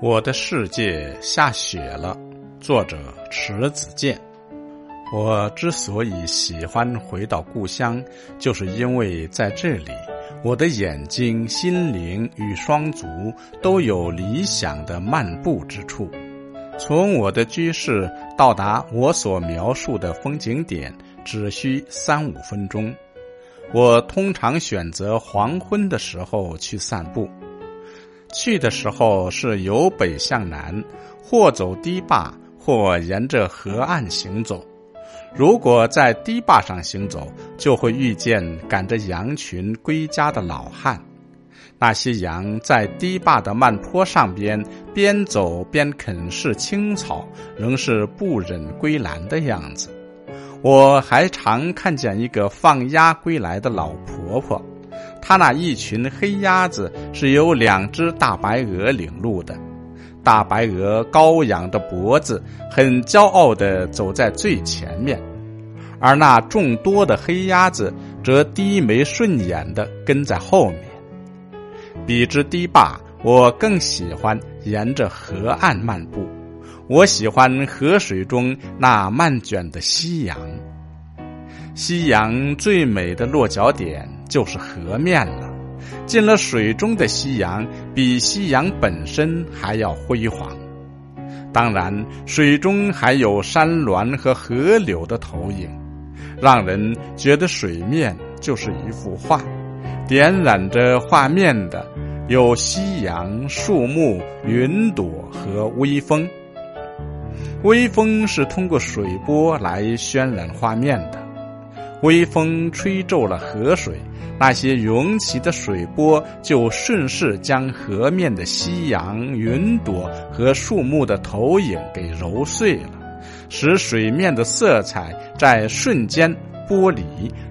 我的世界下雪了。作者迟子健。我之所以喜欢回到故乡，就是因为在这里，我的眼睛、心灵与双足都有理想的漫步之处。从我的居室到达我所描述的风景点，只需三五分钟。我通常选择黄昏的时候去散步。去的时候是由北向南，或走堤坝，或沿着河岸行走。如果在堤坝上行走，就会遇见赶着羊群归家的老汉。那些羊在堤坝的慢坡上边边走边啃食青草，仍是不忍归栏的样子。我还常看见一个放鸭归来的老婆婆。他那一群黑鸭子是由两只大白鹅领路的，大白鹅高仰着脖子，很骄傲地走在最前面，而那众多的黑鸭子则低眉顺眼地跟在后面。比之堤坝，我更喜欢沿着河岸漫步，我喜欢河水中那漫卷的夕阳。夕阳最美的落脚点就是河面了。进了水中的夕阳，比夕阳本身还要辉煌。当然，水中还有山峦和河流的投影，让人觉得水面就是一幅画。点染着画面的有夕阳、树木、云朵和微风。微风是通过水波来渲染画面的。微风吹皱了河水，那些涌起的水波就顺势将河面的夕阳、云朵和树木的投影给揉碎了，使水面的色彩在瞬间剥离，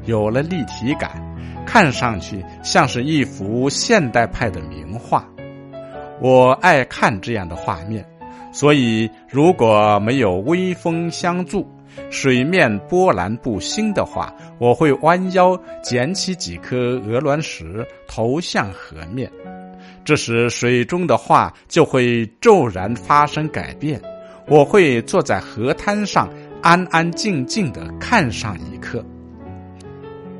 有了立体感，看上去像是一幅现代派的名画。我爱看这样的画面，所以如果没有微风相助，水面波澜不兴的话，我会弯腰捡起几颗鹅卵石投向河面，这时水中的画就会骤然发生改变。我会坐在河滩上安安静静的看上一刻。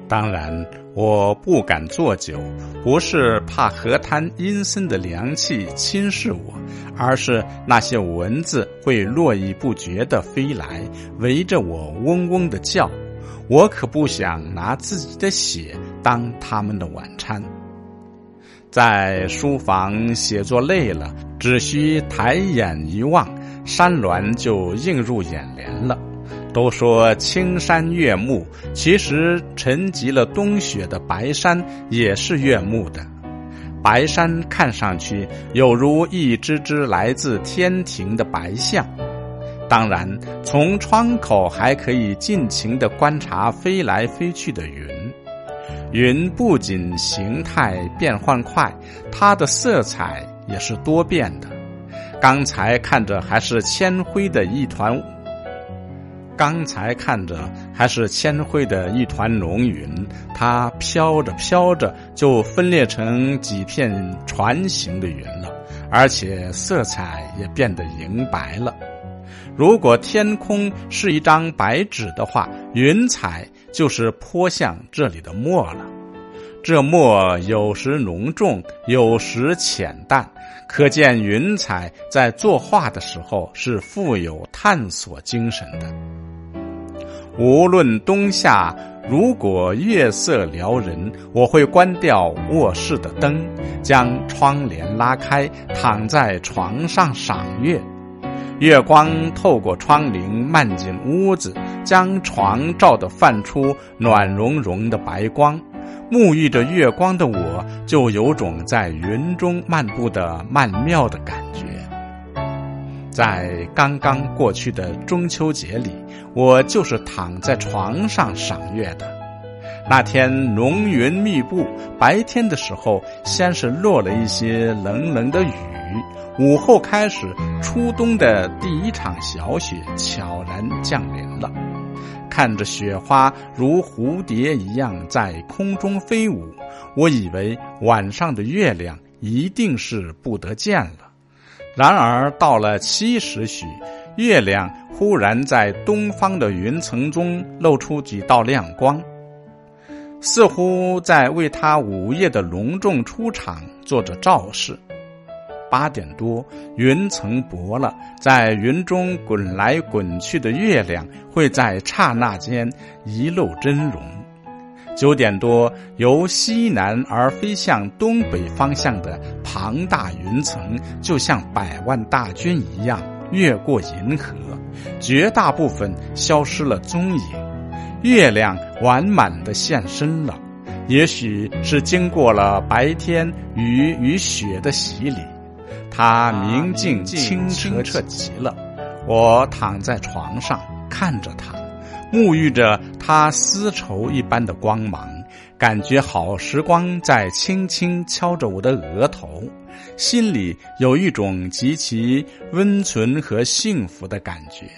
当然，我不敢坐久，不是怕河滩阴森的凉气侵蚀我，而是那些蚊子会络绎不绝的飞来，围着我嗡嗡的叫。我可不想拿自己的血当他们的晚餐。在书房写作累了，只需抬眼一望，山峦就映入眼帘了。都说青山悦目，其实沉积了冬雪的白山也是悦目的。白山看上去有如一只只来自天庭的白象。当然，从窗口还可以尽情的观察飞来飞去的云。云不仅形态变换快，它的色彩也是多变的。刚才看着还是铅灰的一团。刚才看着还是铅灰的一团浓云，它飘着飘着就分裂成几片船形的云了，而且色彩也变得银白了。如果天空是一张白纸的话，云彩就是泼向这里的墨了。这墨有时浓重，有时浅淡，可见云彩在作画的时候是富有探索精神的。无论冬夏，如果月色撩人，我会关掉卧室的灯，将窗帘拉开，躺在床上赏月。月光透过窗棂漫进屋子，将床照得泛出暖融融的白光。沐浴着月光的我，就有种在云中漫步的曼妙的感觉。在刚刚过去的中秋节里，我就是躺在床上赏月的。那天浓云密布，白天的时候先是落了一些冷冷的雨，午后开始初冬的第一场小雪悄然降临了。看着雪花如蝴蝶一样在空中飞舞，我以为晚上的月亮一定是不得见了。然而到了七时许，月亮忽然在东方的云层中露出几道亮光，似乎在为他午夜的隆重出场做着造势。八点多，云层薄了，在云中滚来滚去的月亮会在刹那间一露真容。九点多，由西南而飞向东北方向的庞大云层，就像百万大军一样越过银河，绝大部分消失了踪影，月亮完满的现身了。也许是经过了白天雨与雪的洗礼。它明净清澈极了，我躺在床上看着它，沐浴着它丝绸一般的光芒，感觉好时光在轻轻敲着我的额头，心里有一种极其温存和幸福的感觉。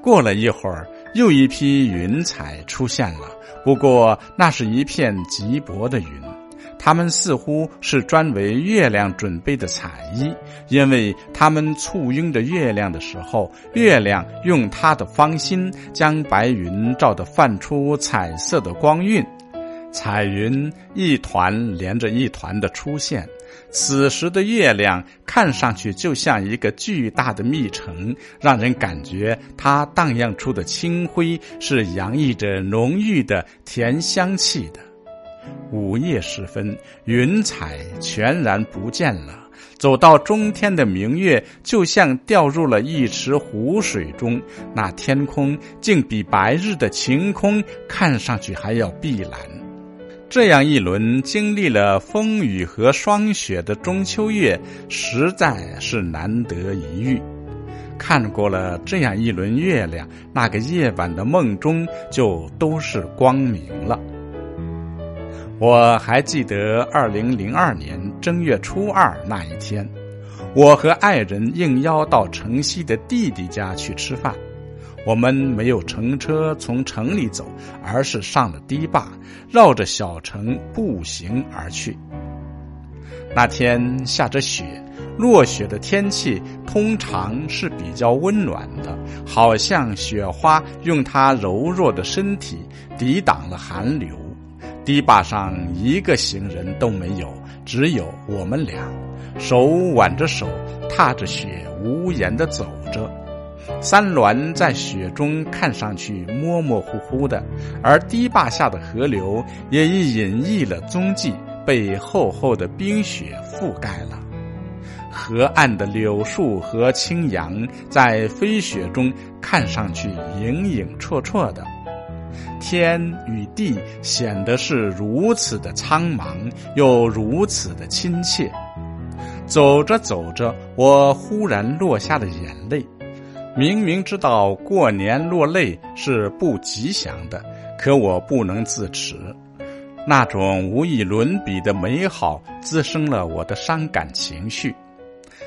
过了一会儿，又一批云彩出现了，不过那是一片极薄的云。它们似乎是专为月亮准备的彩衣，因为他们簇拥着月亮的时候，月亮用它的芳心将白云照得泛出彩色的光晕，彩云一团连着一团的出现。此时的月亮看上去就像一个巨大的蜜城，让人感觉它荡漾出的清辉是洋溢着浓郁的甜香气的。午夜时分，云彩全然不见了。走到中天的明月，就像掉入了一池湖水中。那天空竟比白日的晴空看上去还要碧蓝。这样一轮经历了风雨和霜雪的中秋月，实在是难得一遇。看过了这样一轮月亮，那个夜晚的梦中就都是光明了。我还记得二零零二年正月初二那一天，我和爱人应邀到城西的弟弟家去吃饭。我们没有乘车从城里走，而是上了堤坝，绕着小城步行而去。那天下着雪，落雪的天气通常是比较温暖的，好像雪花用它柔弱的身体抵挡了寒流。堤坝上一个行人都没有，只有我们俩，手挽着手，踏着雪，无言的走着。山峦在雪中看上去模模糊糊的，而堤坝下的河流也已隐匿了踪迹，被厚厚的冰雪覆盖了。河岸的柳树和青杨在飞雪中看上去影影绰绰的。天与地显得是如此的苍茫，又如此的亲切。走着走着，我忽然落下了眼泪。明明知道过年落泪是不吉祥的，可我不能自持。那种无以伦比的美好滋生了我的伤感情绪。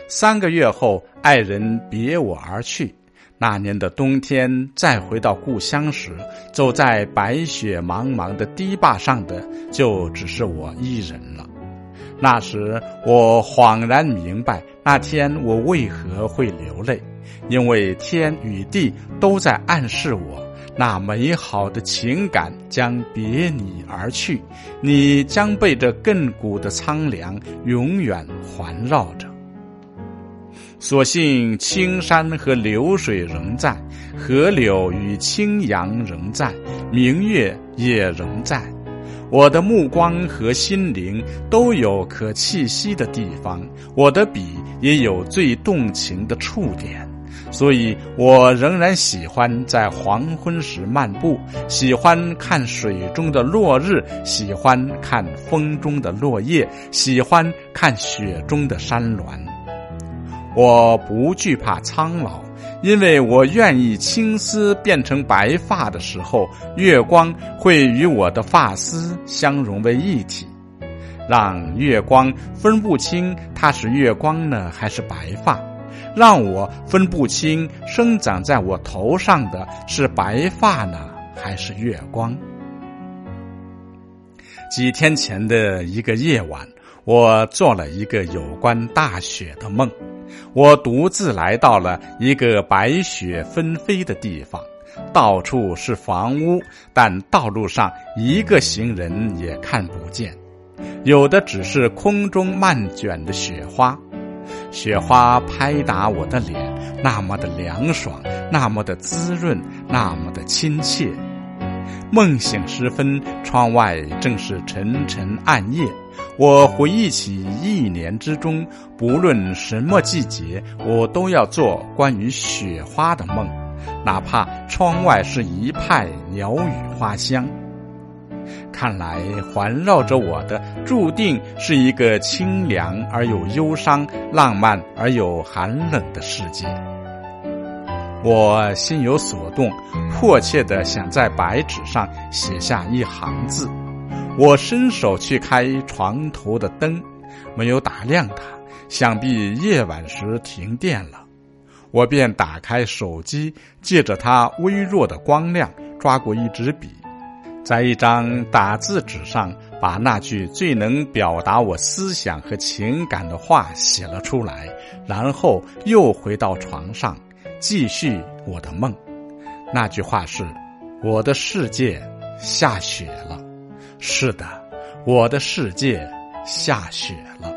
三个月后，爱人别我而去。那年的冬天，再回到故乡时，走在白雪茫茫的堤坝上的，就只是我一人了。那时，我恍然明白，那天我为何会流泪，因为天与地都在暗示我，那美好的情感将别你而去，你将被这亘古的苍凉永远环绕着。所幸青山和流水仍在，河柳与青杨仍在，明月也仍在。我的目光和心灵都有可栖息的地方，我的笔也有最动情的触点，所以我仍然喜欢在黄昏时漫步，喜欢看水中的落日，喜欢看风中的落叶，喜欢看雪中的山峦。我不惧怕苍老，因为我愿意青丝变成白发的时候，月光会与我的发丝相融为一体，让月光分不清它是月光呢还是白发，让我分不清生长在我头上的是白发呢还是月光。几天前的一个夜晚，我做了一个有关大雪的梦。我独自来到了一个白雪纷飞的地方，到处是房屋，但道路上一个行人也看不见，有的只是空中漫卷的雪花。雪花拍打我的脸，那么的凉爽，那么的滋润，那么的亲切。梦醒时分，窗外正是沉沉暗夜。我回忆起一年之中，不论什么季节，我都要做关于雪花的梦，哪怕窗外是一派鸟语花香。看来环绕着我的，注定是一个清凉而又忧伤、浪漫而又寒冷的世界。我心有所动，迫切的想在白纸上写下一行字。我伸手去开床头的灯，没有打亮它，想必夜晚时停电了。我便打开手机，借着它微弱的光亮，抓过一支笔，在一张打字纸上把那句最能表达我思想和情感的话写了出来，然后又回到床上。继续我的梦，那句话是：我的世界下雪了。是的，我的世界下雪了。